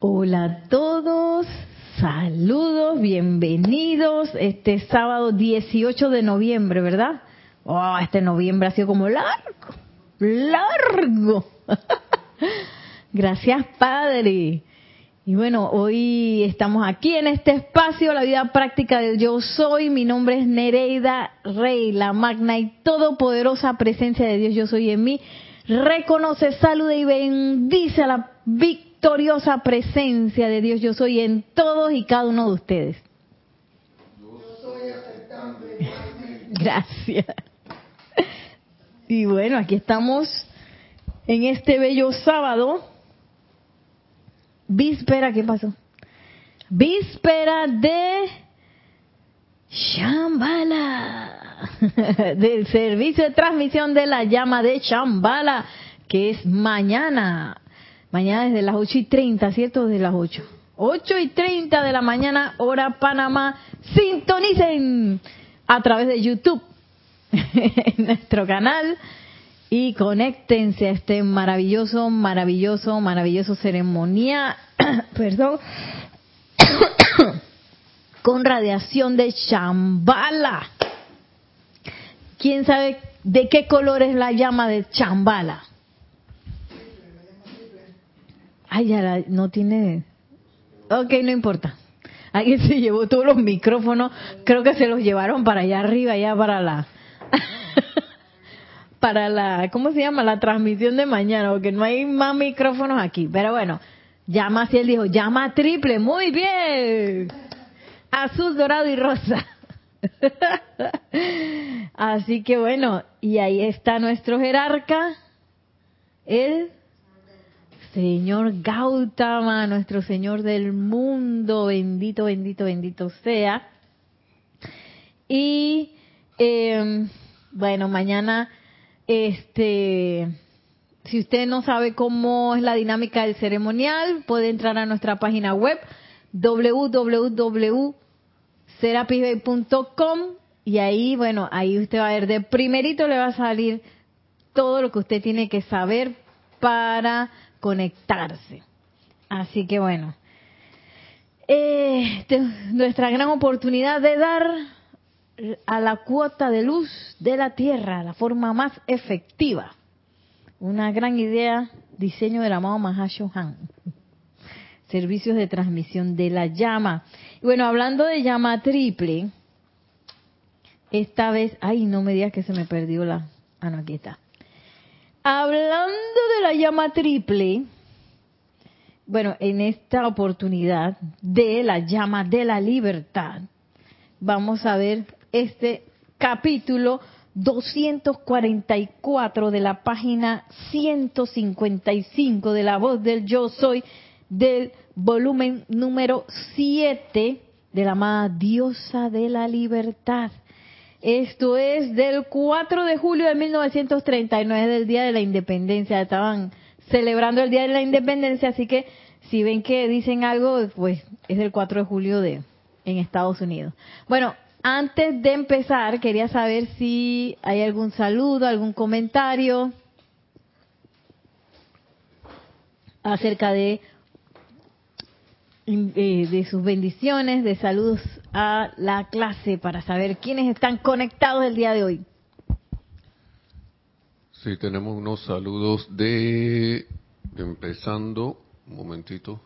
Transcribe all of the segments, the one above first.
Hola a todos, saludos, bienvenidos este sábado 18 de noviembre, ¿verdad? Oh, este noviembre ha sido como largo, largo. Gracias, Padre. Y bueno, hoy estamos aquí en este espacio, la vida práctica del yo soy. Mi nombre es Nereida Rey, la magna y todopoderosa presencia de Dios yo soy en mí. Reconoce, saluda y bendice a la victoriosa presencia de Dios yo soy en todos y cada uno de ustedes. Yo soy Gracias. Y bueno, aquí estamos en este bello sábado. Víspera, ¿qué pasó? Víspera de Shambhala, del servicio de transmisión de la llama de Shambhala, que es mañana. Mañana desde las 8 y 30, ¿cierto? Desde las 8. 8 y 30 de la mañana, hora Panamá. Sintonicen a través de YouTube en nuestro canal y conéctense a este maravilloso, maravilloso, maravilloso ceremonia, perdón, con radiación de chambala. ¿Quién sabe de qué color es la llama de chambala? Ay, ya la- no tiene... Ok, no importa. Alguien se llevó todos los micrófonos, creo que se los llevaron para allá arriba, allá para la... para la, ¿cómo se llama? La transmisión de mañana, porque no hay más micrófonos aquí. Pero bueno, llama así, él dijo, llama triple, muy bien. Azul, dorado y rosa. así que bueno, y ahí está nuestro jerarca, el Señor Gautama, nuestro Señor del mundo, bendito, bendito, bendito sea. Y eh, bueno, mañana, este, si usted no sabe cómo es la dinámica del ceremonial, puede entrar a nuestra página web www.serapisbay.com y ahí, bueno, ahí usted va a ver de primerito le va a salir todo lo que usted tiene que saber para conectarse. Así que bueno, eh, nuestra gran oportunidad de dar a la cuota de luz de la Tierra, la forma más efectiva. Una gran idea, diseño del amado Mahashohan. Servicios de transmisión de la llama. Y bueno, hablando de llama triple, esta vez, ay, no me digas que se me perdió la... Ah, no, aquí está. Hablando de la llama triple, bueno, en esta oportunidad de la llama de la libertad, vamos a ver este capítulo 244 de la página 155 de la voz del yo soy del volumen número 7 de la amada diosa de la libertad. Esto es del 4 de julio de 1939, del Día de la Independencia. Estaban celebrando el Día de la Independencia, así que si ven que dicen algo, pues es del 4 de julio de en Estados Unidos. Bueno, antes de empezar, quería saber si hay algún saludo, algún comentario acerca de eh, de sus bendiciones, de saludos a la clase para saber quiénes están conectados el día de hoy. Sí, tenemos unos saludos de empezando, un momentito.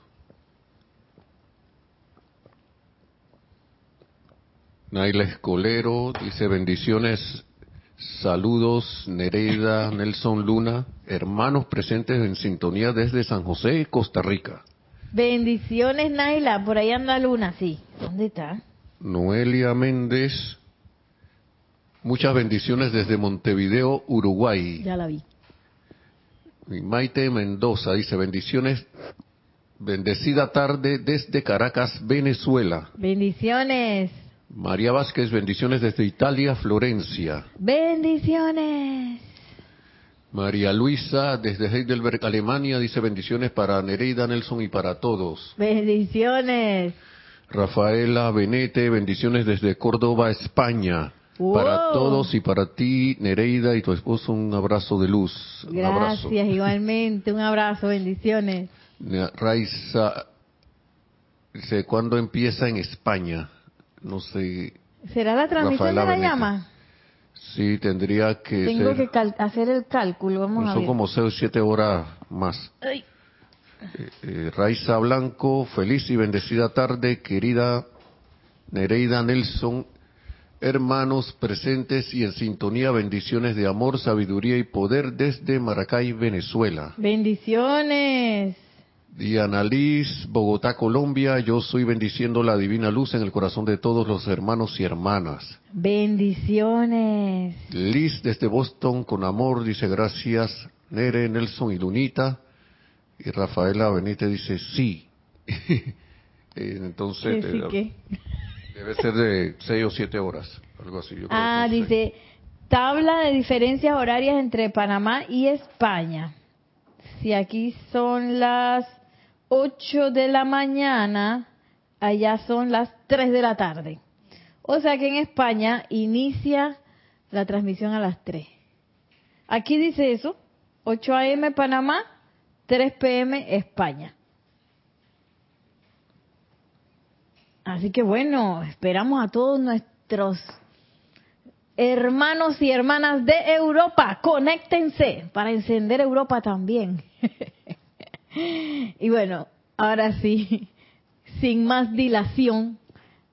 Naila Escolero dice bendiciones, saludos Nereida, Nelson Luna, hermanos presentes en sintonía desde San José, Costa Rica. Bendiciones, Naila. Por ahí anda Luna, sí. ¿Dónde está? Noelia Méndez, muchas bendiciones desde Montevideo, Uruguay. Ya la vi. Y Maite Mendoza dice bendiciones, bendecida tarde desde Caracas, Venezuela. Bendiciones. María Vázquez, bendiciones desde Italia, Florencia. Bendiciones. María Luisa, desde Heidelberg, Alemania, dice bendiciones para Nereida Nelson y para todos. Bendiciones. Rafaela Benete, bendiciones desde Córdoba, España. Wow. Para todos y para ti, Nereida y tu esposo, un abrazo de luz. Un abrazo. Gracias, igualmente. Un abrazo, bendiciones. Raiza Dice, ¿cuándo empieza en España? No sé. ¿Será la transmisión Rafaela de la llama? Sí, tendría que Tengo ser. que cal- hacer el cálculo, vamos a son ver. como 6 o 7 horas más. Ay, Eh, eh, Raiza Blanco, feliz y bendecida tarde, querida Nereida Nelson, hermanos presentes y en sintonía, bendiciones de amor, sabiduría y poder desde Maracay, Venezuela. bendiciones. Diana Liz, Bogotá, Colombia, yo soy bendiciendo la divina luz en el corazón de todos los hermanos y hermanas. Bendiciones. Liz desde Boston, con amor, dice gracias, Nere, Nelson y Lunita. Y Rafaela Benítez dice sí. Eh, Entonces, ¿Qué sí eh, debe ser de seis o siete horas, algo así. yo creo Ah, que dice, tabla de diferencias horarias entre Panamá y España. Si aquí son las 8 de la mañana, allá son las 3 de la tarde. O sea que en España inicia la transmisión a las 3. Aquí dice eso, 8 a.m. Panamá, 3 p.m. España. Así que bueno, esperamos a todos nuestros hermanos y hermanas de Europa, conéctense para encender Europa también. y bueno, ahora sí, sin más dilación,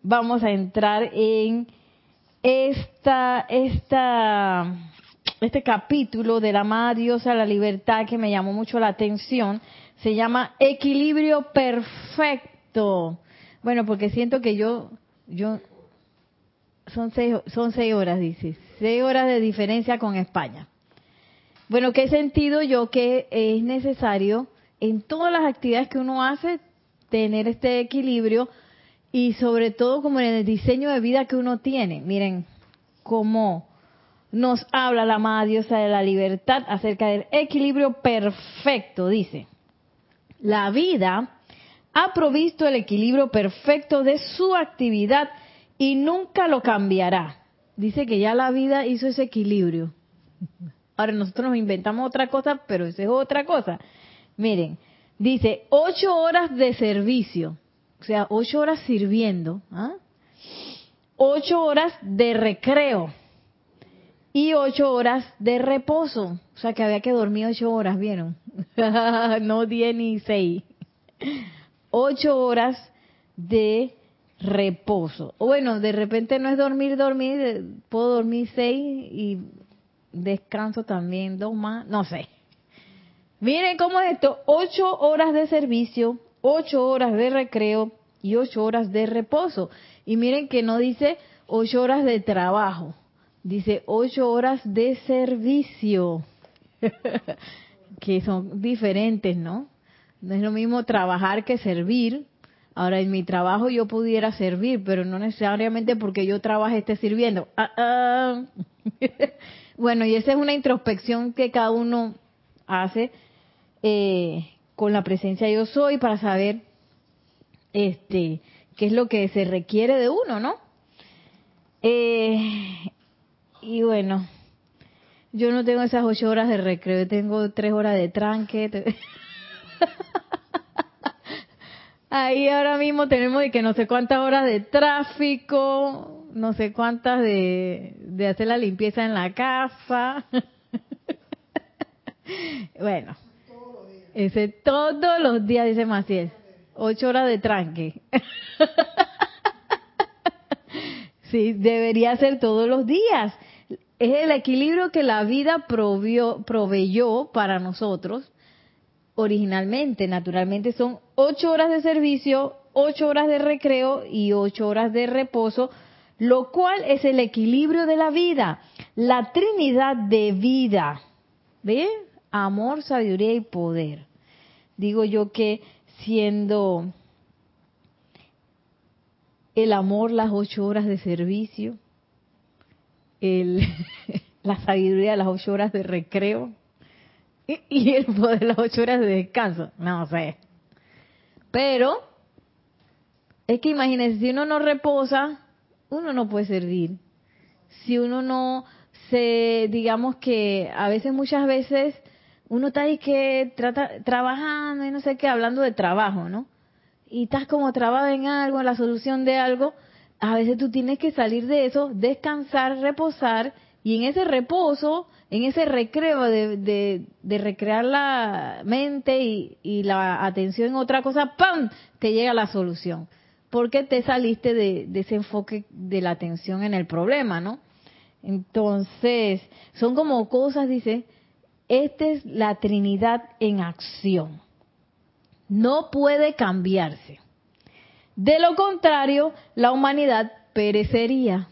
vamos a entrar en esta, esta, este capítulo de la amada diosa la libertad que me llamó mucho la atención. Se llama Equilibrio Perfecto. Bueno, porque siento que yo, yo, son seis, son seis horas, dice. Seis horas de diferencia con España. Bueno, ¿qué sentido yo que es necesario en todas las actividades que uno hace tener este equilibrio y sobre todo como en el diseño de vida que uno tiene? Miren cómo nos habla la amada diosa de la libertad acerca del equilibrio perfecto, dice. La vida ha provisto el equilibrio perfecto de su actividad y nunca lo cambiará. Dice que ya la vida hizo ese equilibrio. Ahora nosotros nos inventamos otra cosa, pero eso es otra cosa. Miren, dice ocho horas de servicio, o sea, ocho horas sirviendo, ¿ah? ocho horas de recreo y ocho horas de reposo. O sea, que había que dormir ocho horas, ¿vieron? no diez ni seis. Ocho horas de reposo. Bueno, de repente no es dormir, dormir, eh, puedo dormir seis y descanso también dos más, no sé. Miren cómo es esto, ocho horas de servicio, ocho horas de recreo y ocho horas de reposo. Y miren que no dice ocho horas de trabajo, dice ocho horas de servicio, que son diferentes, ¿no? No es lo mismo trabajar que servir. Ahora, en mi trabajo yo pudiera servir, pero no necesariamente porque yo trabaje esté sirviendo. Ah, ah. bueno, y esa es una introspección que cada uno hace eh, con la presencia yo soy para saber este qué es lo que se requiere de uno, ¿no? Eh, y bueno, yo no tengo esas ocho horas de recreo, tengo tres horas de tranque. Ahí ahora mismo tenemos que no sé cuántas horas de tráfico, no sé cuántas de, de hacer la limpieza en la casa. bueno, ese todos los días, dice Maciel, ocho horas de tranque. sí, debería ser todos los días. Es el equilibrio que la vida provió, proveyó para nosotros originalmente, naturalmente son ocho horas de servicio, ocho horas de recreo y ocho horas de reposo, lo cual es el equilibrio de la vida, la trinidad de vida, ¿ve? Amor, sabiduría y poder. Digo yo que siendo el amor las ocho horas de servicio, el, la sabiduría las ocho horas de recreo, y el poder las ocho horas de descanso. No sé. Pero, es que imagínense, si uno no reposa, uno no puede servir. Si uno no se, digamos que a veces, muchas veces, uno está ahí que trata, trabajando y no sé qué, hablando de trabajo, ¿no? y estás como trabado en algo, en la solución de algo, a veces tú tienes que salir de eso, descansar, reposar, y en ese reposo, en ese recreo de, de, recrear la mente y, y, la atención en otra cosa, ¡pam! te llega la solución. Porque te saliste de, de ese enfoque de la atención en el problema, ¿no? Entonces, son como cosas, dice, esta es la Trinidad en acción. No puede cambiarse. De lo contrario, la humanidad perecería.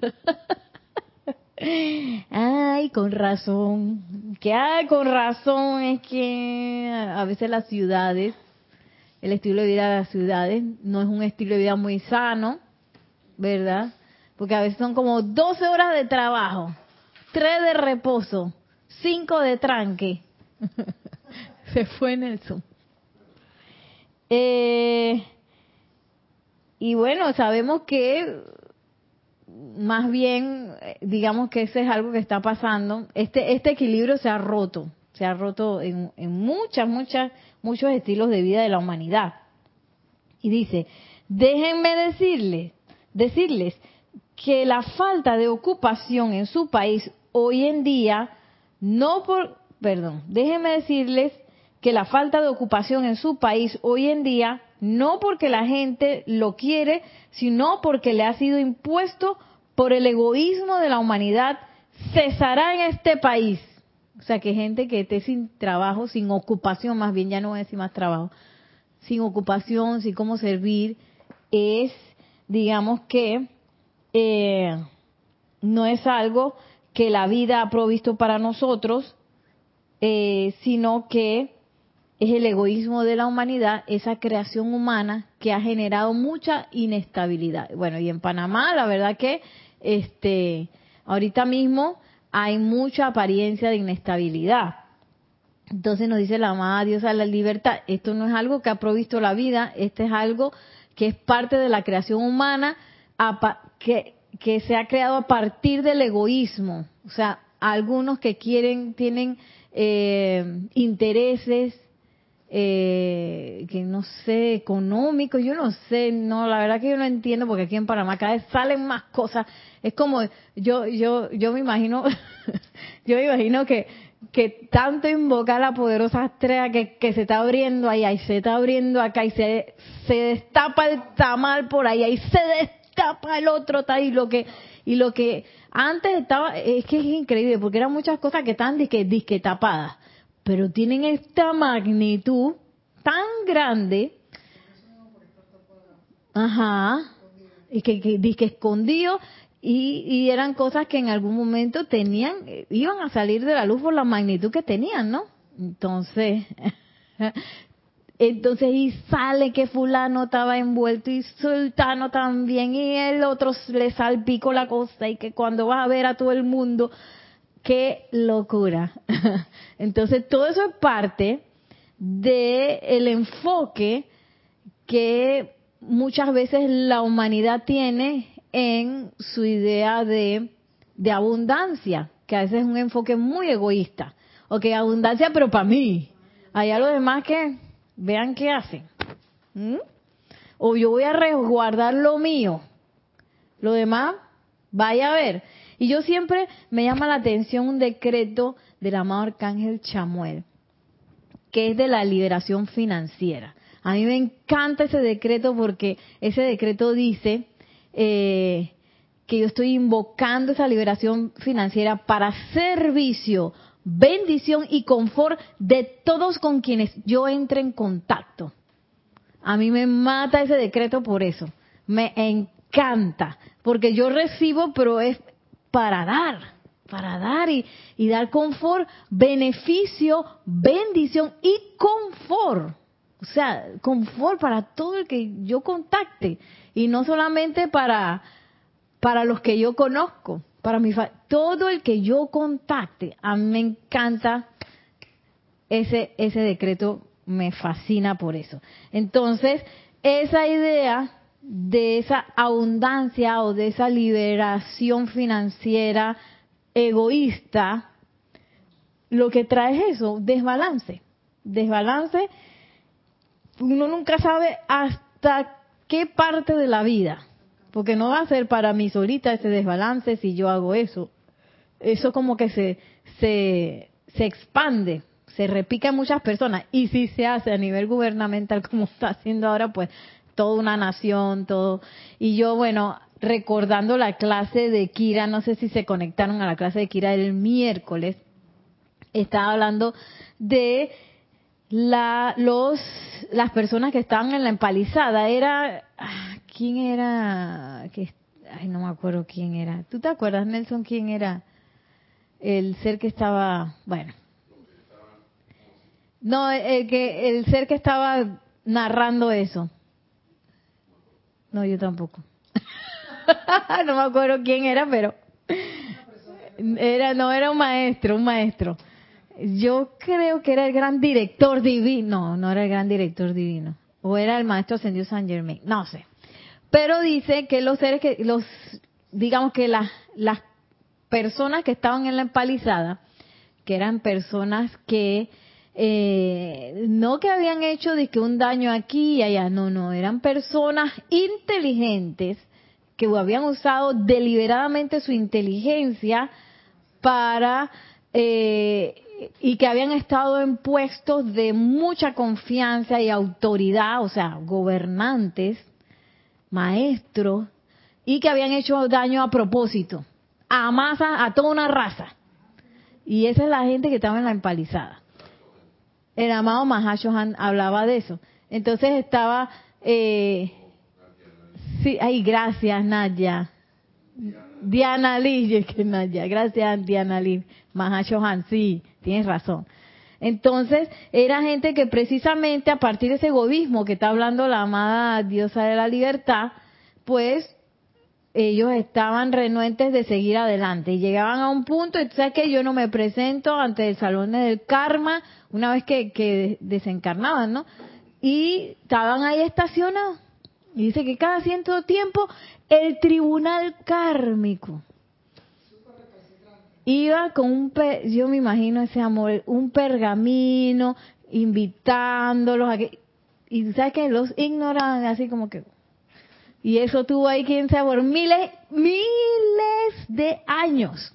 Ay, con razón. Que hay con razón es que a veces las ciudades, el estilo de vida de las ciudades no es un estilo de vida muy sano, ¿verdad? Porque a veces son como 12 horas de trabajo, 3 de reposo, 5 de tranque. Se fue Nelson. Eh, y bueno, sabemos que más bien, digamos que ese es algo que está pasando. Este, este equilibrio se ha roto, se ha roto en, en muchas, muchas, muchos estilos de vida de la humanidad. Y dice, déjenme decirles, decirles que la falta de ocupación en su país hoy en día, no por, perdón, déjenme decirles que la falta de ocupación en su país hoy en día, no porque la gente lo quiere, sino porque le ha sido impuesto por el egoísmo de la humanidad, cesará en este país. O sea, que gente que esté sin trabajo, sin ocupación, más bien ya no voy a decir más trabajo, sin ocupación, sin cómo servir, es, digamos que, eh, no es algo que la vida ha provisto para nosotros, eh, sino que es el egoísmo de la humanidad, esa creación humana que ha generado mucha inestabilidad. Bueno, y en Panamá, la verdad que este ahorita mismo hay mucha apariencia de inestabilidad. Entonces nos dice la amada Dios a la libertad, esto no es algo que ha provisto la vida, esto es algo que es parte de la creación humana, que, que se ha creado a partir del egoísmo. O sea, algunos que quieren, tienen eh, intereses, eh, que no sé, económicos, yo no sé, no, la verdad que yo no entiendo porque aquí en Panamá cada vez salen más cosas. Es como, yo, yo, yo me imagino, yo me imagino que, que tanto invoca la poderosa estrella que, que se está abriendo ahí, ahí se está abriendo acá y se, se destapa el tamal por ahí, ahí se destapa tapa el otro está y lo que y lo que antes estaba es que es increíble porque eran muchas cosas que están disque, disque tapadas pero tienen esta magnitud tan grande. Ajá. Y que, que disque escondido y, y eran cosas que en algún momento tenían iban a salir de la luz por la magnitud que tenían no entonces Entonces, y sale que fulano estaba envuelto y sultano también, y el otro le salpicó la cosa, y que cuando vas a ver a todo el mundo, qué locura. Entonces, todo eso es parte del el enfoque que muchas veces la humanidad tiene en su idea de, de abundancia, que a veces es un enfoque muy egoísta. Ok, abundancia, pero para mí. Hay algo demás que vean qué hacen. ¿Mm? O yo voy a resguardar lo mío. Lo demás, vaya a ver. Y yo siempre me llama la atención un decreto del amado Arcángel Chamuel, que es de la liberación financiera. A mí me encanta ese decreto porque ese decreto dice eh, que yo estoy invocando esa liberación financiera para servicio bendición y confort de todos con quienes yo entre en contacto. A mí me mata ese decreto por eso. Me encanta, porque yo recibo, pero es para dar, para dar y, y dar confort, beneficio, bendición y confort. O sea, confort para todo el que yo contacte y no solamente para, para los que yo conozco para mi todo el que yo contacte, a mí me encanta ese ese decreto me fascina por eso. Entonces, esa idea de esa abundancia o de esa liberación financiera egoísta, lo que trae es eso, desbalance. Desbalance uno nunca sabe hasta qué parte de la vida, porque no va a ser para mí solita ese desbalance si yo hago eso. Eso como que se, se, se expande, se repica en muchas personas. Y si se hace a nivel gubernamental como está haciendo ahora, pues toda una nación, todo. Y yo, bueno, recordando la clase de Kira, no sé si se conectaron a la clase de Kira el miércoles, estaba hablando de la, los, las personas que estaban en la empalizada. Era, ah, ¿quién era? Que, ay, no me acuerdo quién era. ¿Tú te acuerdas, Nelson, quién era? El ser que estaba, bueno. No, el que, el ser que estaba narrando eso. No, yo tampoco. no me acuerdo quién era, pero era no era un maestro, un maestro. Yo creo que era el gran director divino. No, no era el gran director divino. O era el maestro ascendido San Germain. No sé. Pero dice que los seres que, los, digamos que las, las personas que estaban en la empalizada, que eran personas que eh, no que habían hecho de que un daño aquí y allá, no, no, eran personas inteligentes que habían usado deliberadamente su inteligencia para eh, y que habían estado en puestos de mucha confianza y autoridad, o sea, gobernantes, maestros, y que habían hecho daño a propósito, a masa, a toda una raza. Y esa es la gente que estaba en la empalizada. El amado Mahashohan hablaba de eso. Entonces estaba, eh, sí, ay, gracias Nadia. Diana Lee, que Nadia, gracias Diana Lee. Mahashohan, sí, tienes razón. Entonces, era gente que precisamente a partir de ese egoísmo que está hablando la amada diosa de la libertad, pues ellos estaban renuentes de seguir adelante y llegaban a un punto, sabes que yo no me presento ante el salón del karma una vez que, que desencarnaban, ¿no? Y estaban ahí estacionados. Y dice que cada cierto tiempo el tribunal kármico iba con un, yo me imagino ese amor, un pergamino, invitándolos a que, y sabes que los ignoraban así como que, y eso tuvo ahí, quién sabe, por miles, miles de años.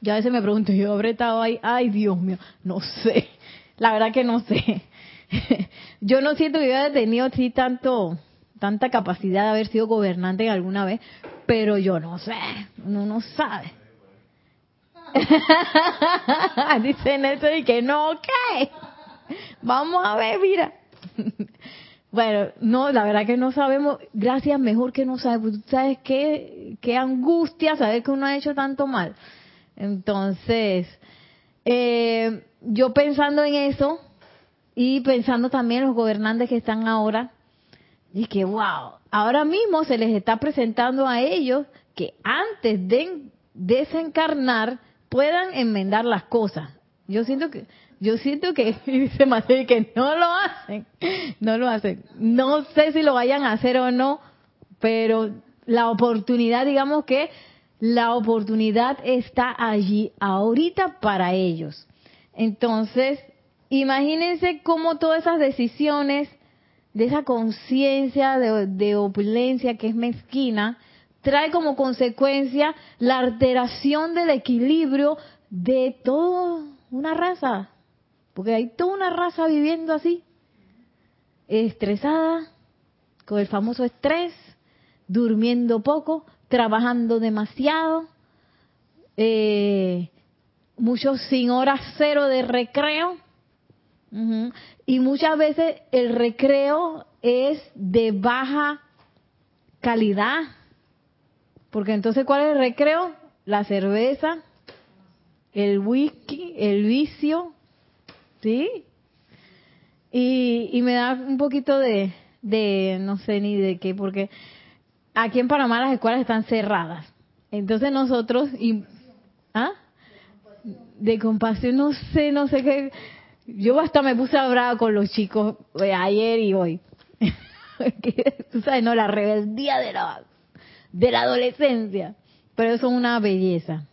Yo a veces me pregunto, yo habré estado ahí, ay Dios mío, no sé, la verdad que no sé. yo no siento que haya tenido así tanto, tanta capacidad de haber sido gobernante alguna vez, pero yo no sé, uno no sabe. Dice Nelson y que no, ¿qué? Vamos a ver, mira. bueno, no, la verdad que no sabemos. Gracias, mejor que no sabes. Tú sabes qué, qué angustia saber que uno ha hecho tanto mal. Entonces, eh, yo pensando en eso y pensando también en los gobernantes que están ahora, y que wow, ahora mismo se les está presentando a ellos que antes de desencarnar puedan enmendar las cosas. Yo siento que, yo siento que, dice Mateo, que no lo hacen, no lo hacen. No sé si lo vayan a hacer o no, pero la oportunidad, digamos que la oportunidad está allí ahorita para ellos. Entonces, imagínense cómo todas esas decisiones de esa conciencia de, de, opulencia que es mezquina, trae como consecuencia la alteración del equilibrio de toda una raza. Porque hay toda una raza viviendo así, estresada, con el famoso estrés, durmiendo poco, trabajando demasiado, eh, muchos sin horas cero de recreo. Y muchas veces el recreo es de baja calidad, porque entonces, ¿cuál es el recreo? La cerveza, el whisky, el vicio, ¿sí? Y, me da un poquito de, de, no sé ni de qué, porque aquí en Panamá las escuelas están cerradas. Entonces nosotros, y, ¿ah? De compasión, no sé, no sé qué. Yo hasta me puse a brava con los chicos eh, ayer y hoy. Tú sabes, no, la rebeldía de la de la adolescencia, pero eso es una belleza.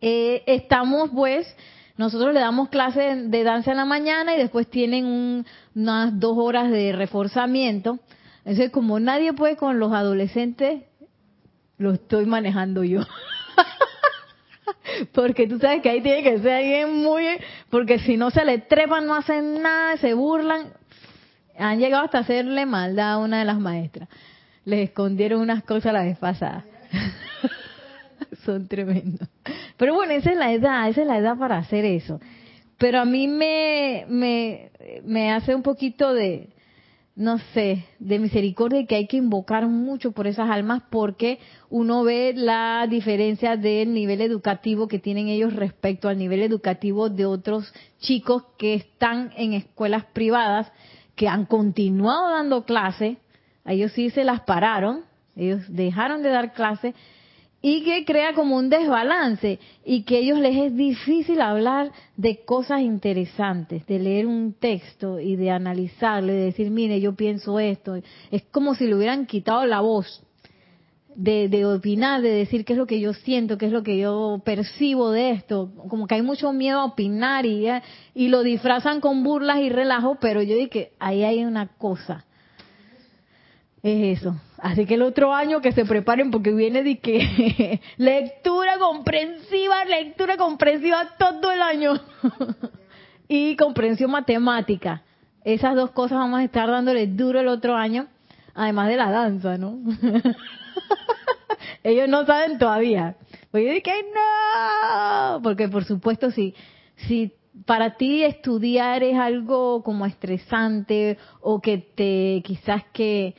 Eh, estamos pues nosotros le damos clase de danza en la mañana y después tienen unas dos horas de reforzamiento. Entonces, como nadie puede con los adolescentes, lo estoy manejando yo. porque tú sabes que ahí tiene que ser alguien muy... Porque si no se le trepan, no hacen nada, se burlan. Han llegado hasta hacerle maldad a una de las maestras. Les escondieron unas cosas la vez pasada. Son tremendos. Pero bueno, esa es la edad, esa es la edad para hacer eso. Pero a mí me, me, me hace un poquito de, no sé, de misericordia que hay que invocar mucho por esas almas porque uno ve la diferencia del nivel educativo que tienen ellos respecto al nivel educativo de otros chicos que están en escuelas privadas, que han continuado dando clase, ellos sí se las pararon, ellos dejaron de dar clase y que crea como un desbalance y que a ellos les es difícil hablar de cosas interesantes, de leer un texto y de analizarlo y de decir, mire, yo pienso esto. Es como si le hubieran quitado la voz de, de opinar, de decir qué es lo que yo siento, qué es lo que yo percibo de esto. Como que hay mucho miedo a opinar y, y lo disfrazan con burlas y relajo, pero yo que ahí hay una cosa es eso. Así que el otro año que se preparen porque viene de que lectura comprensiva, lectura comprensiva todo el año. y comprensión matemática. Esas dos cosas vamos a estar dándole duro el otro año, además de la danza, ¿no? Ellos no saben todavía. Pues yo dije, no, porque por supuesto si, si para ti estudiar es algo como estresante o que te quizás que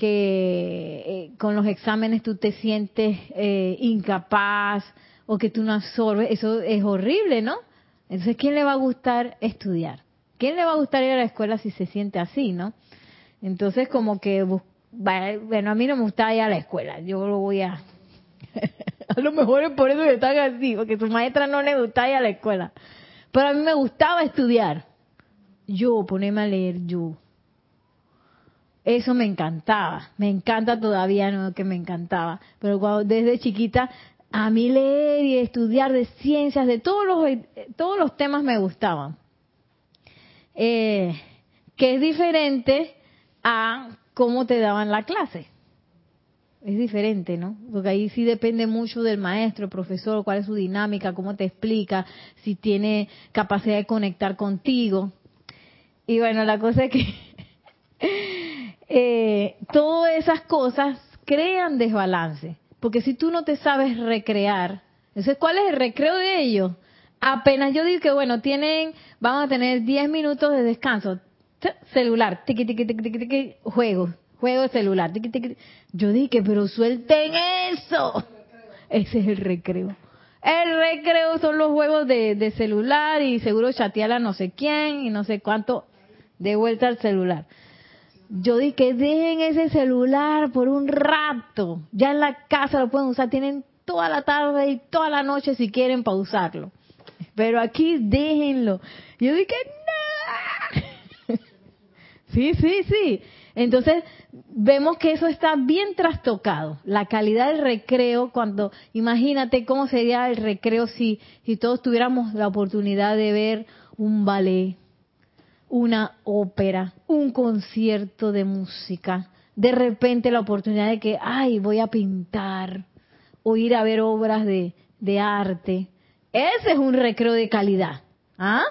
que eh, con los exámenes tú te sientes eh, incapaz o que tú no absorbes, eso es horrible, ¿no? Entonces, ¿quién le va a gustar estudiar? ¿Quién le va a gustar ir a la escuela si se siente así, no? Entonces, como que, bueno, a mí no me gusta ir a la escuela, yo lo voy a... a lo mejor es por eso que están así, porque su maestra no le gusta ir a la escuela. Pero a mí me gustaba estudiar. Yo, ponerme a leer, yo eso me encantaba, me encanta todavía, no que me encantaba, pero cuando, desde chiquita a mí leer y estudiar de ciencias, de todos los, todos los temas me gustaban. Eh, que es diferente a cómo te daban la clase. Es diferente, ¿no? Porque ahí sí depende mucho del maestro, profesor, cuál es su dinámica, cómo te explica, si tiene capacidad de conectar contigo. Y bueno, la cosa es que eh, todas esas cosas crean desbalance. Porque si tú no te sabes recrear, entonces, ¿cuál es el recreo de ellos? Apenas yo digo que, bueno, tienen, van a tener 10 minutos de descanso. Celular, tiqui, tiqui, tiqui, tiqui, juego, juego de celular. Yo dije, pero suelten eso. Ese es el recreo. El recreo son los juegos de, de celular y seguro chatear a no sé quién y no sé cuánto de vuelta al celular. Yo dije que dejen ese celular por un rato. Ya en la casa lo pueden usar. Tienen toda la tarde y toda la noche si quieren para usarlo. Pero aquí déjenlo. Yo dije, no. sí, sí, sí. Entonces, vemos que eso está bien trastocado. La calidad del recreo, cuando, imagínate cómo sería el recreo si, si todos tuviéramos la oportunidad de ver un ballet, una ópera, un concierto de música, de repente la oportunidad de que, ay, voy a pintar o ir a ver obras de, arte. Ese es un recreo de calidad. ¿Ah?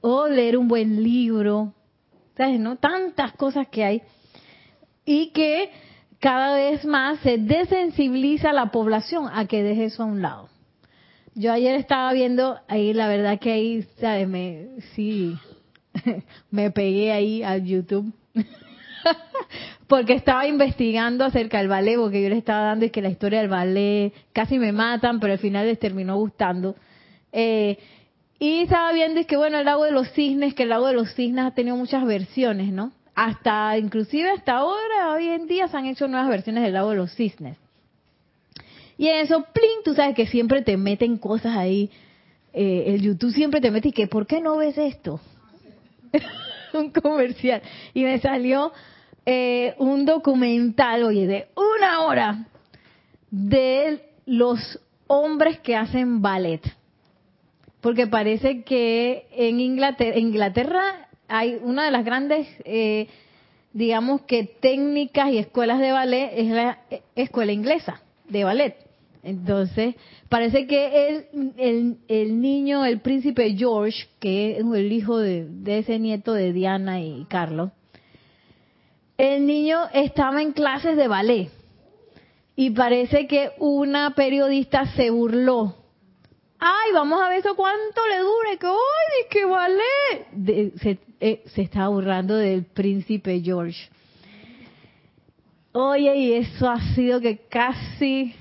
O leer un buen libro. ¿Sabes? ¿No? Tantas cosas que hay. Y que cada vez más se desensibiliza la población a que deje eso a un lado. Yo ayer estaba viendo ahí, la verdad que ahí, ¿sabes? Me, sí, me pegué ahí al YouTube. porque estaba investigando acerca del ballet, porque yo les estaba dando y que la historia del ballet casi me matan, pero al final les terminó gustando. Eh, y estaba viendo es que bueno, el lago de los cisnes, que el lago de los cisnes ha tenido muchas versiones, ¿no? Hasta, inclusive hasta ahora, hoy en día se han hecho nuevas versiones del lago de los cisnes. Y en eso, plin, tú sabes que siempre te meten cosas ahí. Eh, el YouTube siempre te mete y que, ¿por qué no ves esto? un comercial. Y me salió eh, un documental, oye, de una hora de los hombres que hacen ballet. porque parece que en Inglaterra, hay una de las grandes, eh, digamos que técnicas y escuelas de ballet es la escuela inglesa de ballet. Entonces, parece que el, el, niño, el príncipe George, que es el hijo de, de ese nieto de Diana y Carlos, el niño estaba en clases de ballet y parece que una periodista se burló. Ay, vamos a ver eso cuánto le dure, que ay, que vale. se, eh, se está burlando del príncipe George. Oye, y eso ha sido que casi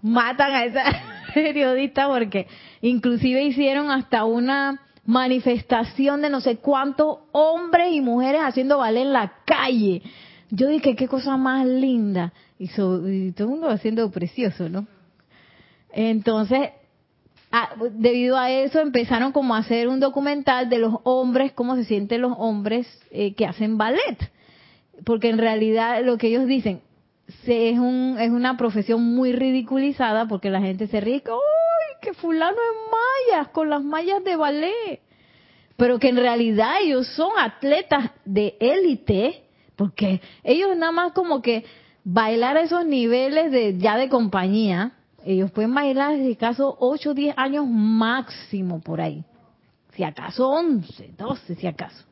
matan a esa periodista porque inclusive hicieron hasta una manifestación de no sé cuántos hombres y mujeres haciendo ballet en la calle. Yo dije, qué cosa más linda. Y, todo el mundo haciendo precioso, ¿no? Entonces, debido a eso empezaron como a hacer un documental de los hombres, cómo se sienten los hombres eh, que hacen ballet. Porque en realidad lo que ellos dicen es, un, es una profesión muy ridiculizada porque la gente se ríe, ¡ay, que fulano es mallas, con las mallas de ballet! Pero que en realidad ellos son atletas de élite, porque ellos nada más como que bailar a esos niveles de ya de compañía, ellos pueden bailar desde caso 8 o 10 años máximo por ahí. Si acaso 11, 12 si acaso.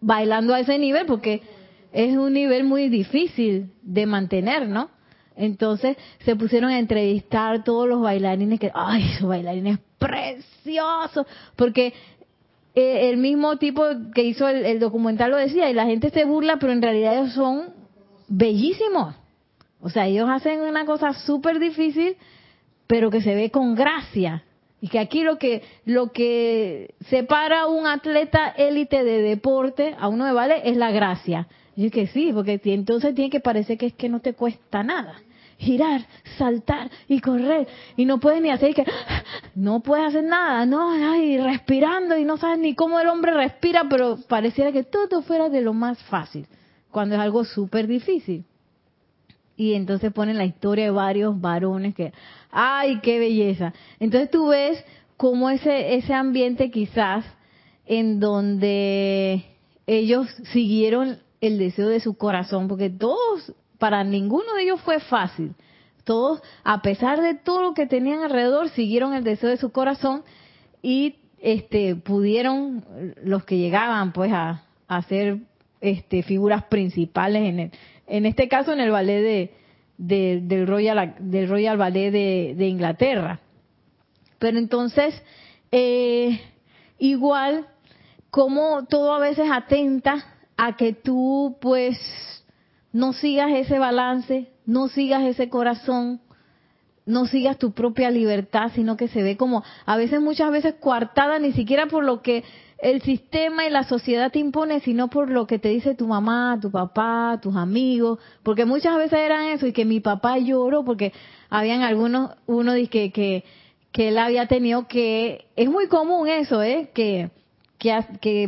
Bailando a ese nivel porque es un nivel muy difícil de mantener, ¿no? Entonces se pusieron a entrevistar todos los bailarines que, ay, esos bailarines preciosos, porque eh, el mismo tipo que hizo el, documental lo decía, y la gente se burla, pero en realidad ellos son bellísimos. O sea, ellos hacen una cosa súper difícil, pero que se ve con gracia. Y que aquí lo que lo que separa a un atleta élite de deporte a uno de vale es la gracia. Y es que sí, porque entonces tiene que parecer que es que no te cuesta nada girar, saltar y correr. Y no puedes ni hacer que, no puedes hacer nada, ¿no? Ay, respirando y no sabes ni cómo el hombre respira, pero pareciera que todo fuera de lo más fácil, cuando es algo súper difícil. Y entonces ponen la historia de varios varones que, ay, qué belleza. Entonces tú ves cómo ese, ese ambiente quizás en donde ellos siguieron el deseo de su corazón, porque todos para ninguno de ellos fue fácil. Todos, a pesar de todo lo que tenían alrededor, siguieron el deseo de su corazón y este pudieron los que llegaban pues a, ser este figuras principales en el, en este caso en el ballet de, del Royal del Royal Ballet de, Inglaterra. Pero entonces eh, igual como todo a veces atenta a que tú pues no sigas ese balance, no sigas ese corazón, no sigas tu propia libertad, sino que se ve como a veces, muchas veces coartada, ni siquiera por lo que el sistema y la sociedad te impone, sino por lo que te dice tu mamá, tu papá, tus amigos, porque muchas veces eran eso, y que mi papá lloró porque habían algunos, uno que, que, que él había tenido que, es muy común eso, ¿eh? que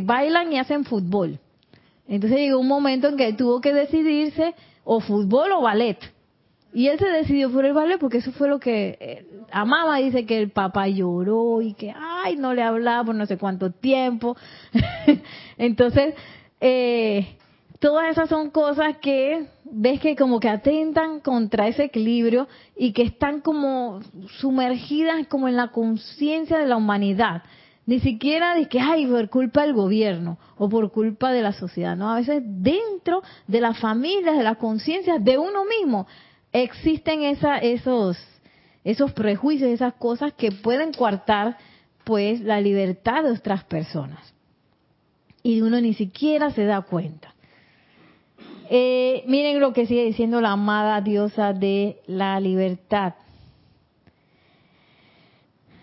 bailan y hacen fútbol entonces llegó un momento en que tuvo que decidirse o fútbol o ballet. Y él se decidió por el ballet porque eso fue lo que eh, amaba. Dice que el papá lloró y que, ay, no le hablaba por no sé cuánto tiempo. Entonces, eh, todas esas son cosas que ves que como que atentan contra ese equilibrio y que están como sumergidas como en la conciencia de la humanidad. Ni siquiera de que, ay, por culpa del gobierno o por culpa de la sociedad, ¿no? A veces dentro de las familias, de la conciencia de uno mismo, existen esa, esos, esos prejuicios, esas cosas que pueden coartar, pues, la libertad de otras personas. Y uno ni siquiera se da cuenta. Eh, miren lo que sigue diciendo la amada diosa de la libertad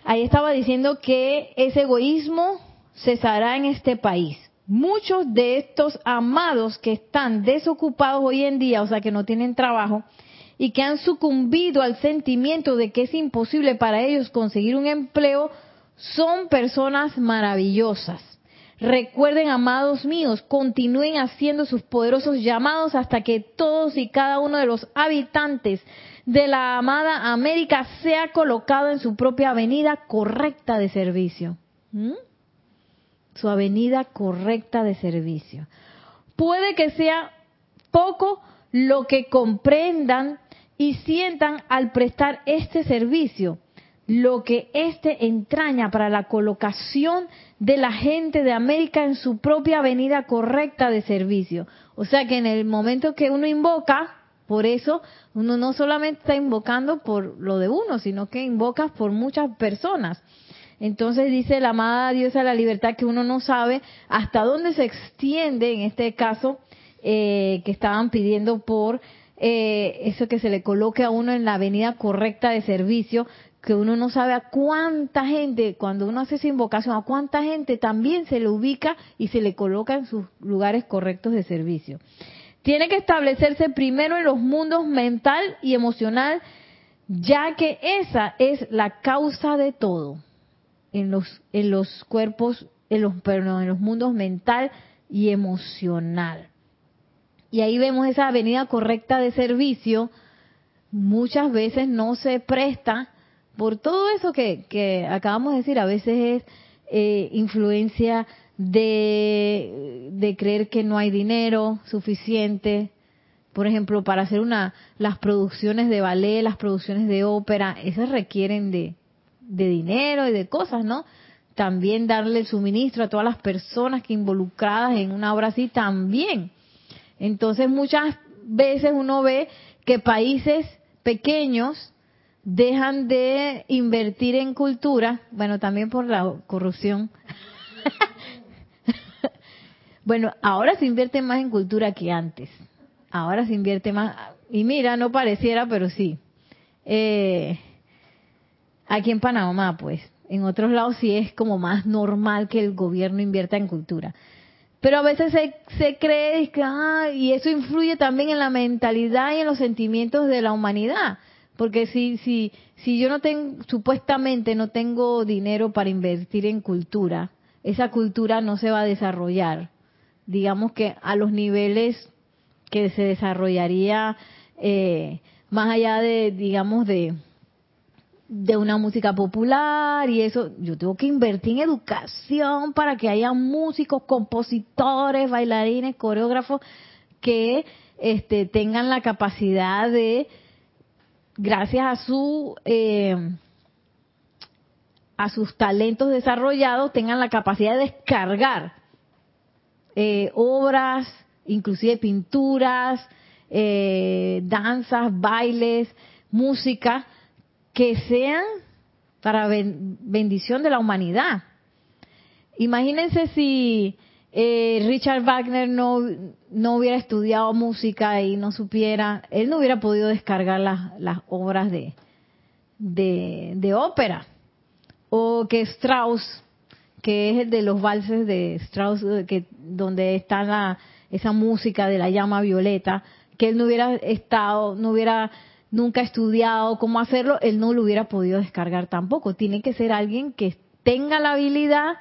ahí estaba diciendo que ese egoísmo cesará en este país. Muchos de estos amados que están desocupados hoy en día, o sea, que no tienen trabajo, y que han sucumbido al sentimiento de que es imposible para ellos conseguir un empleo, son personas maravillosas. Recuerden, amados míos, continúen haciendo sus poderosos llamados hasta que todos y cada uno de los habitantes de la amada América sea colocado en su propia avenida correcta de servicio. ¿Mm? Su avenida correcta de servicio. Puede que sea poco lo que comprendan y sientan al prestar este servicio, lo que éste entraña para la colocación de la gente de América en su propia avenida correcta de servicio. O sea que en el momento que uno invoca, por eso uno no solamente está invocando por lo de uno, sino que invocas por muchas personas. Entonces dice la amada diosa de la libertad que uno no sabe hasta dónde se extiende, en este caso, eh, que estaban pidiendo por eh, eso que se le coloque a uno en la avenida correcta de servicio, que uno no sabe a cuánta gente, cuando uno hace esa invocación, a cuánta gente también se le ubica y se le coloca en sus lugares correctos de servicio. Tiene que establecerse primero en los mundos mental y emocional, ya que esa es la causa de todo en los, en los cuerpos, en los, perdón, en los mundos mental y emocional. Y ahí vemos esa avenida correcta de servicio, muchas veces no se presta por todo eso que, que acabamos de decir, a veces es eh, influencia de, de creer que no hay dinero suficiente, por ejemplo, para hacer una las producciones de ballet, las producciones de ópera, esas requieren de, dinero y de cosas, ¿no? También darle el suministro a todas las personas que involucradas en una obra así también. Entonces muchas veces uno ve que países pequeños dejan de invertir en cultura, bueno, también por la corrupción. bueno, ahora se invierte más en cultura que antes. Ahora se invierte más, y mira, no pareciera, pero sí. Eh, aquí en Panamá, pues. En otros lados sí es como más normal que el gobierno invierta en cultura. Pero a veces se, se cree ah, y eso influye también en la mentalidad y en los sentimientos de la humanidad. Porque si, si, si yo no tengo, supuestamente no tengo dinero para invertir en cultura, esa cultura no se va a desarrollar. Digamos que a los niveles que se desarrollaría eh, más allá de, digamos, de, de una música popular y eso, yo tengo que invertir en educación para que haya músicos, compositores, bailarines, coreógrafos que este, tengan la capacidad de, gracias a su eh, a sus talentos desarrollados, tengan la capacidad de descargar eh, obras, inclusive pinturas, eh, danzas, bailes, música que sean para bendición de la humanidad. Imagínense si eh, Richard Wagner no, no hubiera estudiado música y no supiera, él no hubiera podido descargar las, las obras de, de, ópera. O que Strauss, que es el de los valses de Strauss, que, donde está la, esa música de la llama violeta, que él no hubiera estado, no hubiera nunca estudiado cómo hacerlo, él no lo hubiera podido descargar tampoco. Tiene que ser alguien que tenga la habilidad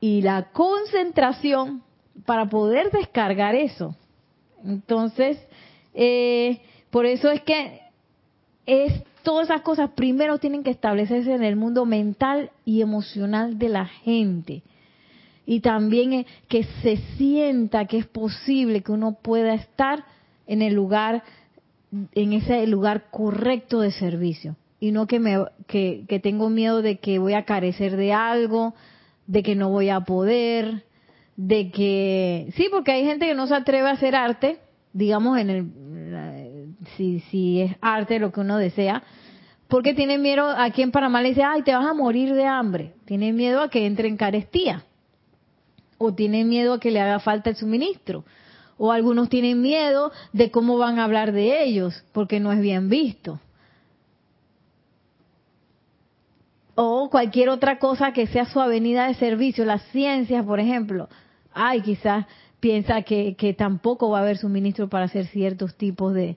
y la concentración para poder descargar eso. Entonces, eh, por eso es que es todas esas cosas primero tienen que establecerse en el mundo mental y emocional de la gente. Y también que se sienta que es posible que uno pueda estar en el lugar en ese lugar correcto de servicio y no que me que, tengo miedo de que voy a carecer de algo, de que no voy a poder, de que sí, porque hay gente que no se atreve a hacer arte, digamos en el si si es arte lo que uno desea, porque tiene miedo aquí en Panamá le dice, "Ay, te vas a morir de hambre." Tiene miedo a que entre en carestía. O tiene miedo a que le haga falta el suministro o algunos tienen miedo de cómo van a hablar de ellos, porque no es bien visto. O cualquier otra cosa que sea su avenida de servicio, las ciencias, por ejemplo. Ay, quizás piensa que, tampoco va a haber suministro para hacer ciertos tipos de,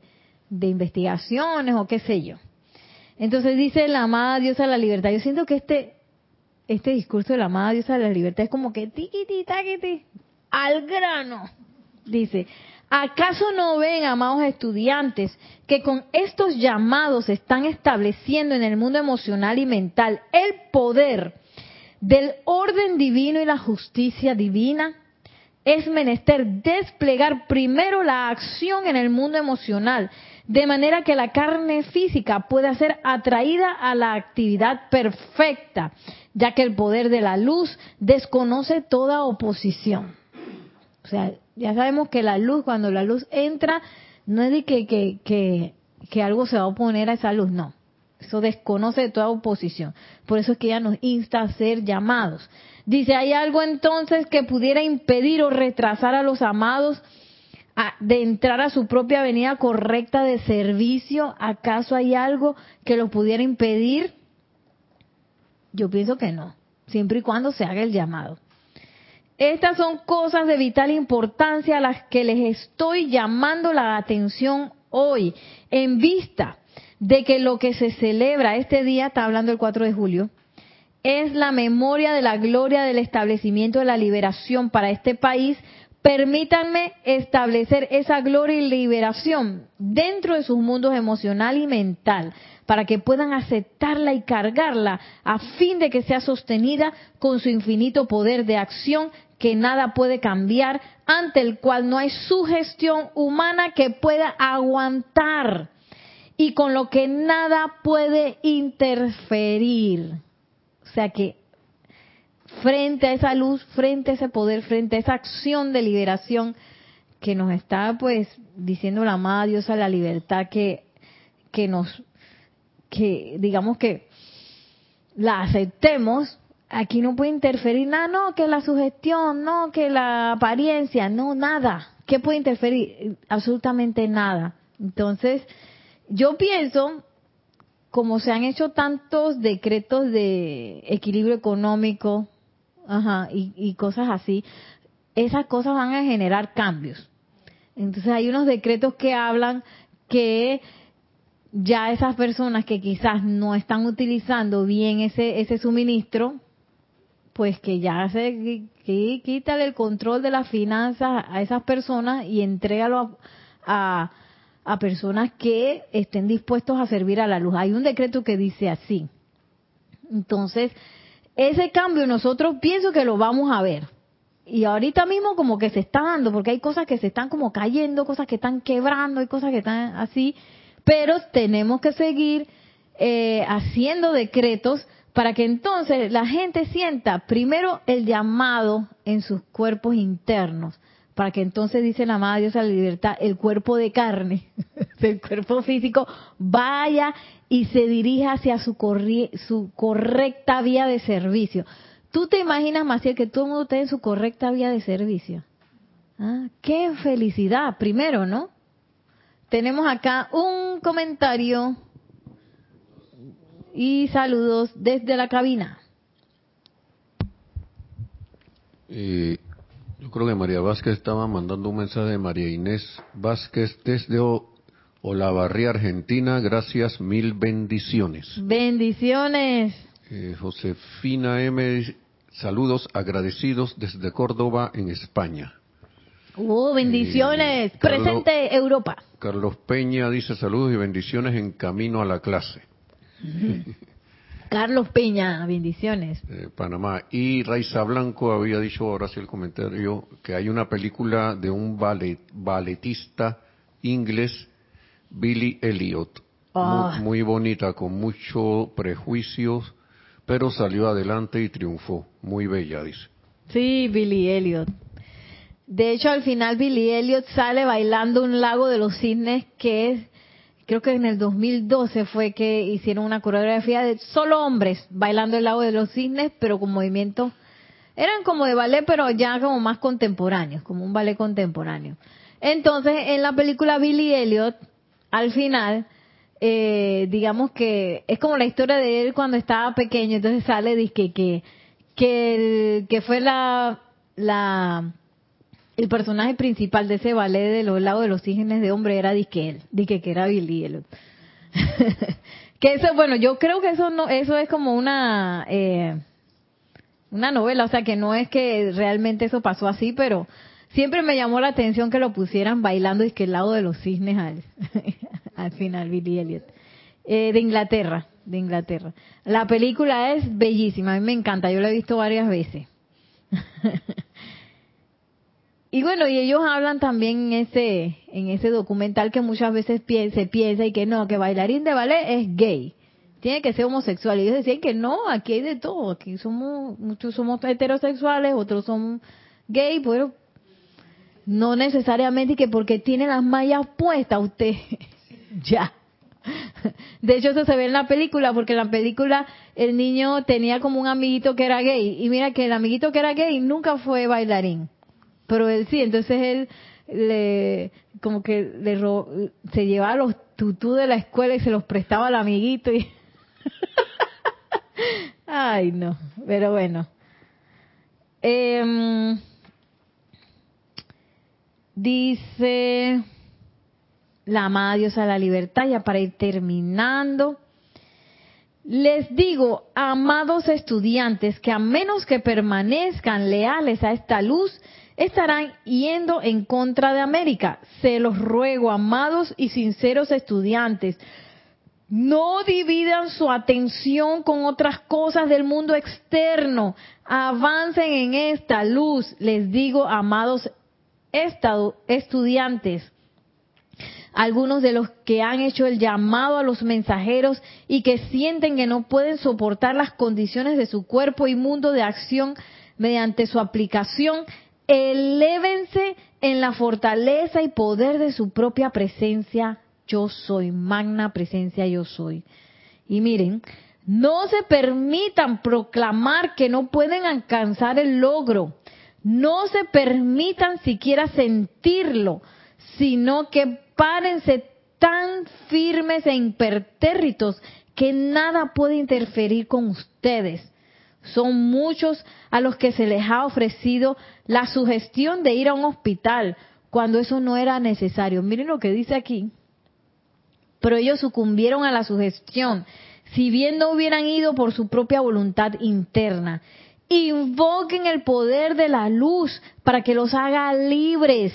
de investigaciones o qué sé yo. Entonces dice la amada diosa de la libertad, yo siento que este este discurso de la amada diosa de la libertad es como que tiquiti, taquiti, al grano. Dice, ¿acaso no ven, amados estudiantes, que con estos llamados están estableciendo en el mundo emocional y mental el poder del orden divino y la justicia divina? Es menester desplegar primero la acción en el mundo emocional, de manera que la carne física pueda ser atraída a la actividad perfecta, ya que el poder de la luz desconoce toda oposición. O sea, ya sabemos que la luz, cuando la luz entra, no es de que, que, que, algo se va a oponer a esa luz, no. Eso desconoce toda oposición. Por eso es que ella nos insta a ser llamados. Dice, ¿hay algo entonces que pudiera impedir o retrasar a los amados de entrar a su propia venida correcta de servicio? ¿Acaso hay algo que lo pudiera impedir? Yo pienso que no, siempre y cuando se haga el llamado. Estas son cosas de vital importancia a las que les estoy llamando la atención hoy, en vista de que lo que se celebra este día, está hablando el 4 de julio, es la memoria de la gloria del establecimiento de la liberación para este país, permítanme establecer esa gloria y liberación dentro de sus mundos emocional y mental, para que puedan aceptarla y cargarla a fin de que sea sostenida con su infinito poder de acción que nada puede cambiar, ante el cual no hay sugestión humana que pueda aguantar y con lo que nada puede interferir. O sea que frente a esa luz, frente a ese poder, frente a esa acción de liberación que nos está pues diciendo la amada diosa la libertad que, que nos, que digamos que la aceptemos, aquí no puede interferir nada, no, que la sugestión, no, que la apariencia, no, nada. ¿Qué puede interferir? Absolutamente nada. Entonces, yo pienso, como se han hecho tantos decretos de equilibrio económico ajá, y, y cosas así, esas cosas van a generar cambios. Entonces hay unos decretos que hablan que ya esas personas que quizás no están utilizando bien ese, ese suministro, pues que ya se que, quítale el control de las finanzas a esas personas y entrégalo a, a personas que estén dispuestos a servir a la luz. Hay un decreto que dice así. Entonces, ese cambio nosotros pienso que lo vamos a ver. Y ahorita mismo como que se está dando, porque hay cosas que se están como cayendo, cosas que están quebrando, hay cosas que están así, pero tenemos que seguir eh, haciendo decretos para que entonces la gente sienta primero el llamado en sus cuerpos internos para que entonces, dice la amada Dios a la libertad, el cuerpo de carne, el cuerpo físico, vaya y se dirija hacia su, su correcta vía de servicio. ¿Tú te imaginas, Maciel, que todo el mundo esté en su correcta vía de servicio? ¿Ah? ¡Qué felicidad! Primero, ¿no? Tenemos acá un comentario y saludos desde la cabina. Eh, yo creo que María Vázquez estaba mandando un mensaje de María Inés Vázquez desde Olavarría, Argentina. Gracias, mil bendiciones. Bendiciones. Eh, Josefina M. Saludos agradecidos desde Córdoba, en España. Oh, bendiciones. Eh, Presente Europa. Carlos Peña dice saludos y bendiciones en camino a la clase. Carlos Peña, bendiciones. Panamá. Y Raiza Blanco había dicho ahora sí el comentario que hay una película de un ballet, balletista inglés, Billy Elliot. Ah. Muy, bonita, con muchos prejuicios, pero salió adelante y triunfó. Muy bella, dice. Sí, Billy Elliot. De hecho, al final Billy Elliot sale bailando un lago de los cisnes que es creo que en el 2012 fue que hicieron una coreografía de solo hombres bailando el lago de los cisnes, pero con movimientos, eran como de ballet, pero ya como más contemporáneos, como un ballet contemporáneo. Entonces, en la película Billy Elliot, al final, eh, digamos que es como la historia de él cuando estaba pequeño, entonces sale que que que, que fue la la el personaje principal de ese ballet de los lagos de los cisnes de hombre era Dique él, Dique que era Billy Elliot. que eso, bueno, yo creo que eso no, eso es como una, eh, una novela, o sea que no es que realmente eso pasó así, pero siempre me llamó la atención que lo pusieran bailando y que el lado de los cisnes al, al final, Billy Elliot. Eh, de Inglaterra, de Inglaterra. La película es bellísima, a mí me encanta, yo la he visto varias veces. y bueno, y ellos hablan también en ese, en ese documental que muchas veces se piensa y que no, que bailarín de ballet es gay tiene que ser homosexual. Y ellos decían que no, aquí hay de todo. Aquí somos, muchos somos heterosexuales, otros son gay, pero no necesariamente que porque tiene las mallas puestas usted ya. De hecho, eso se ve en la película, porque en la película el niño tenía como un amiguito que era gay. Y mira que el amiguito que era gay nunca fue bailarín. Pero él sí, entonces él le, como que le se llevaba los tutú de la escuela y se los prestaba al amiguito. Y Ay, no, pero bueno. Em, dice la amada diosa de la libertad, ya para ir terminando. Les digo, amados estudiantes, que a menos que permanezcan leales a esta luz, estarán yendo en contra de América. Se los ruego, amados y sinceros estudiantes, no dividan su atención con otras cosas del mundo externo. Avancen en esta luz, les digo, amados estudiantes. Algunos de los que han hecho el llamado a los mensajeros y que sienten que no pueden soportar las condiciones de su cuerpo y mundo de acción mediante su aplicación, elévense en la fortaleza y poder de su propia presencia yo soy, magna presencia yo soy. Y miren, no se permitan proclamar que no pueden alcanzar el logro. No se permitan siquiera sentirlo, sino que párense tan firmes e impertérritos que nada puede interferir con ustedes. Son muchos a los que se les ha ofrecido la sugestión de ir a un hospital cuando eso no era necesario. Miren lo que dice aquí pero ellos sucumbieron a la sugestión, si bien no hubieran ido por su propia voluntad interna. Invoquen el poder de la luz para que los haga libres.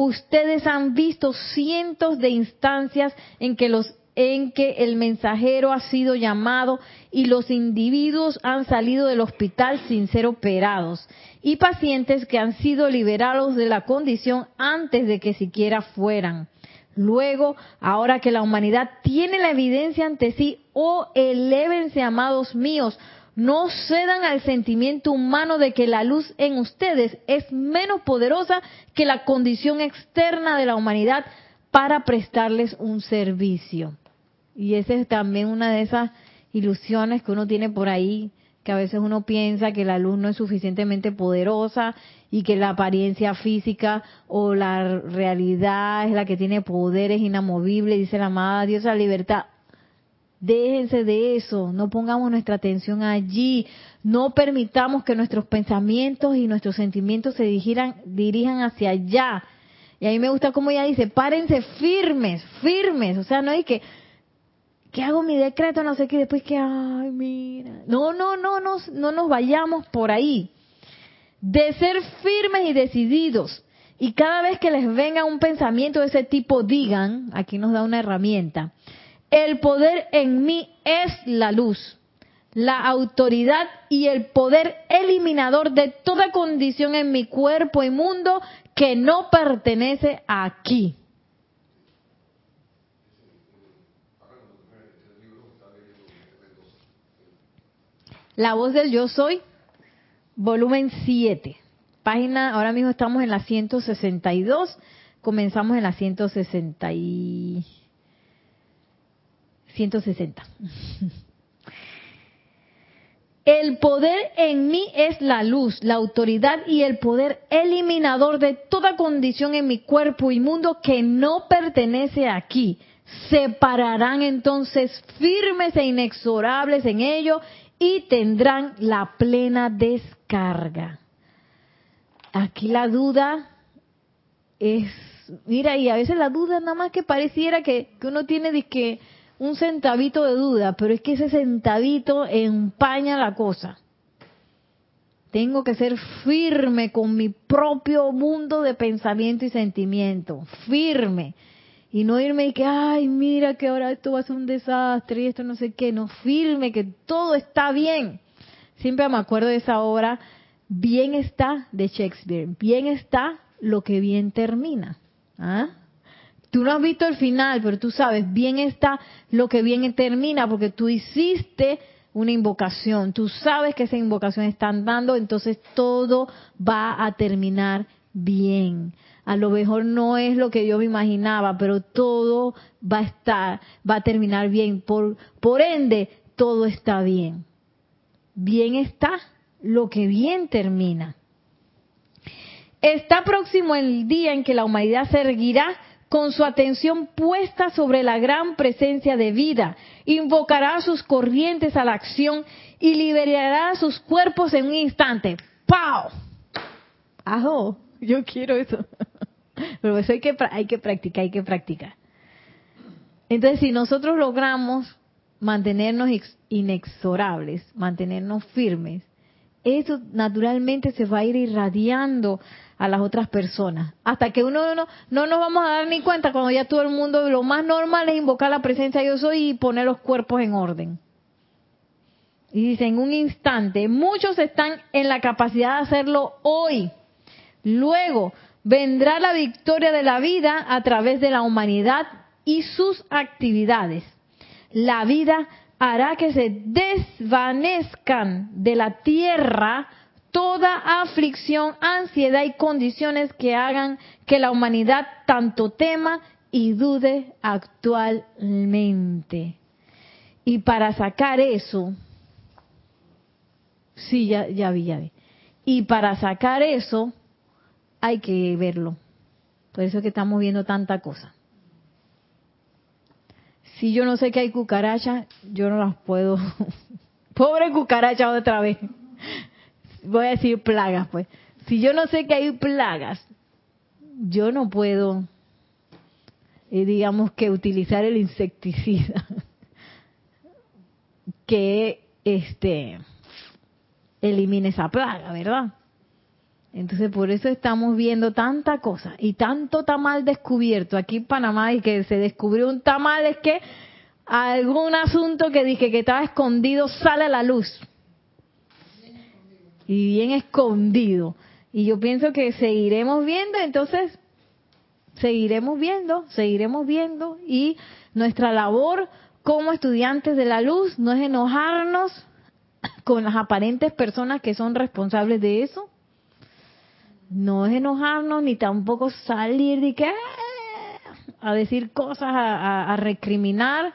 Ustedes han visto cientos de instancias en que el mensajero ha sido llamado y los individuos han salido del hospital sin ser operados y pacientes que han sido liberados de la condición antes de que siquiera fueran. Luego, ahora que la humanidad tiene la evidencia ante sí, oh, elévense, amados míos, no cedan al sentimiento humano de que la luz en ustedes es menos poderosa que la condición externa de la humanidad para prestarles un servicio. Y esa es también una de esas ilusiones que uno tiene por ahí, que a veces uno piensa que la luz no es suficientemente poderosa y que la apariencia física o la realidad es la que tiene poderes inamovibles, dice la amada Dios la libertad. Déjense de eso, no pongamos nuestra atención allí, no permitamos que nuestros pensamientos y nuestros sentimientos se dirijan, dirijan hacia allá. Y a mí me gusta como ella dice, párense firmes, firmes, o sea, no hay que, que hago mi decreto, no sé qué, después que, ay, mira. No, no, no, no, no nos vayamos por ahí de ser firmes y decididos. Y cada vez que les venga un pensamiento de ese tipo, digan, aquí nos da una herramienta, el poder en mí es la luz, la autoridad y el poder eliminador de toda condición en mi cuerpo y mundo que no pertenece aquí. La voz del yo soy volumen 7, página, ahora mismo estamos en la 162, comenzamos en la 160 y 160. El poder en mí es la luz, la autoridad y el poder eliminador de toda condición en mi cuerpo y mundo que no pertenece aquí. Se pararán entonces firmes e inexorables en ello y tendrán la plena descarga. Aquí la duda es, mira, y a veces la duda nada más que pareciera que, uno tiene que un centavito de duda, pero es que ese centavito empaña la cosa. Tengo que ser firme con mi propio mundo de pensamiento y sentimiento. Firme. Y no irme y que, ay, mira que ahora esto va a ser un desastre y esto no sé qué. No, firme, que todo está bien. Siempre me acuerdo de esa obra, Bien está, de Shakespeare. Bien está lo que bien termina. ¿Ah? Tú no has visto el final, pero tú sabes, bien está lo que bien termina, porque tú hiciste una invocación, tú sabes que esa invocación está dando, entonces todo va a terminar bien. A lo mejor no es lo que yo me imaginaba, pero todo va a estar, va a terminar bien. Por, por ende, todo está bien. Bien está lo que bien termina. Está próximo el día en que la humanidad se erguirá con su atención puesta sobre la gran presencia de vida, invocará sus corrientes a la acción y liberará sus cuerpos en un instante. ¡Pau! ¡Ajo! Yo quiero eso. Pero eso hay que, hay que practicar, hay que practicar. Entonces, si nosotros logramos mantenernos inexorables, mantenernos firmes, eso naturalmente se va a ir irradiando a las otras personas. Hasta que uno no, no nos vamos a dar ni cuenta cuando ya todo el mundo, lo más normal es invocar la presencia de soy y poner los cuerpos en orden. Y dice, en un instante, muchos están en la capacidad de hacerlo hoy. Luego vendrá la victoria de la vida a través de la humanidad y sus actividades. La vida hará que se desvanezcan de la tierra toda aflicción, ansiedad y condiciones que hagan que la humanidad tanto tema y dude actualmente. Y para sacar eso, sí, ya, ya vi, ya vi. Y para sacar eso, hay que verlo. Por eso es que estamos viendo tanta cosa. Si yo no sé que hay cucarachas, yo no las puedo. Pobre cucaracha otra vez. Voy a decir plagas, pues. Si yo no sé que hay plagas, yo no puedo, eh, digamos que utilizar el insecticida que este elimine esa plaga, ¿verdad? Entonces por eso estamos viendo tanta cosa y tanto tamal descubierto aquí en Panamá y que se descubrió un tamal es que algún asunto que dije que estaba escondido sale a la luz. Y bien escondido. Y yo pienso que seguiremos viendo, entonces seguiremos viendo, seguiremos viendo y nuestra labor como estudiantes de la luz no es enojarnos con las aparentes personas que son responsables de eso, no es enojarnos ni tampoco salir de que ah", a decir cosas, a, recriminar.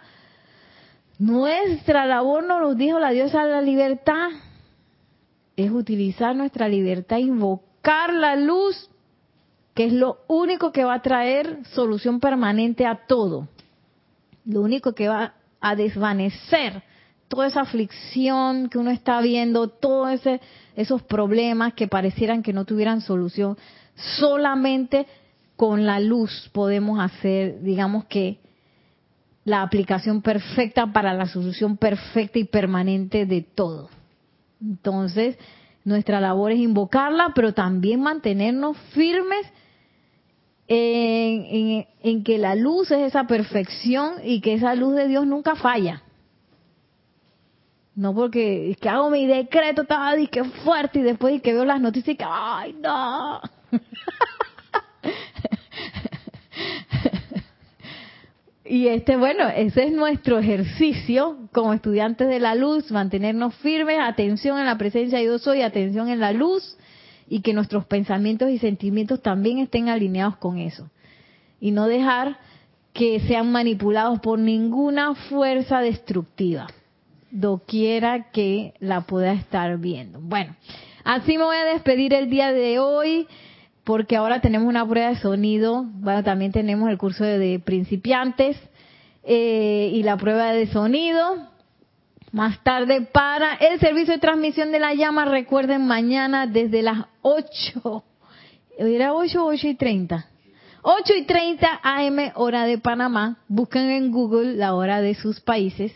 Nuestra labor, nos lo dijo la diosa de la libertad, es utilizar nuestra libertad, invocar la luz, que es lo único que va a traer solución permanente a todo. Lo único que va a desvanecer toda esa aflicción que uno está viendo, todos esos problemas que parecieran que no tuvieran solución, solamente con la luz podemos hacer, digamos que, la aplicación perfecta para la solución perfecta y permanente de todo. Entonces, nuestra labor es invocarla, pero también mantenernos firmes en, en, que la luz es esa perfección y que esa luz de Dios nunca falla. No porque es que hago mi decreto, estaba que fuerte y después que veo las noticias y que, ay, no. y este, bueno, ese es nuestro ejercicio como estudiantes de la luz, mantenernos firmes, atención en la presencia de Dios soy, atención en la luz y que nuestros pensamientos y sentimientos también estén alineados con eso. Y no dejar que sean manipulados por ninguna fuerza destructiva doquiera que la pueda estar viendo. Bueno, así me voy a despedir el día de hoy porque ahora tenemos una prueba de sonido, bueno, también tenemos el curso de, principiantes eh, y la prueba de sonido. Más tarde para el servicio de transmisión de la llama, recuerden mañana desde las 8, ¿era 8 o 8 y 30? 8 y 30 AM hora de Panamá, busquen en Google la hora de sus países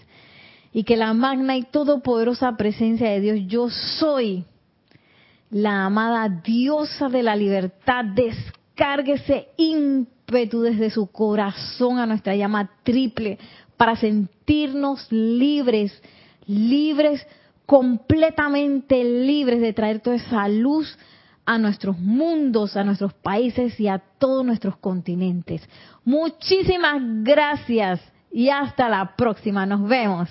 y que la magna y todopoderosa presencia de Dios, yo soy, la amada diosa de la libertad descargue ese ímpetu desde su corazón a nuestra llama triple para sentirnos libres, libres, completamente libres de traer toda esa luz a nuestros mundos, a nuestros países y a todos nuestros continentes. Muchísimas gracias y hasta la próxima. Nos vemos.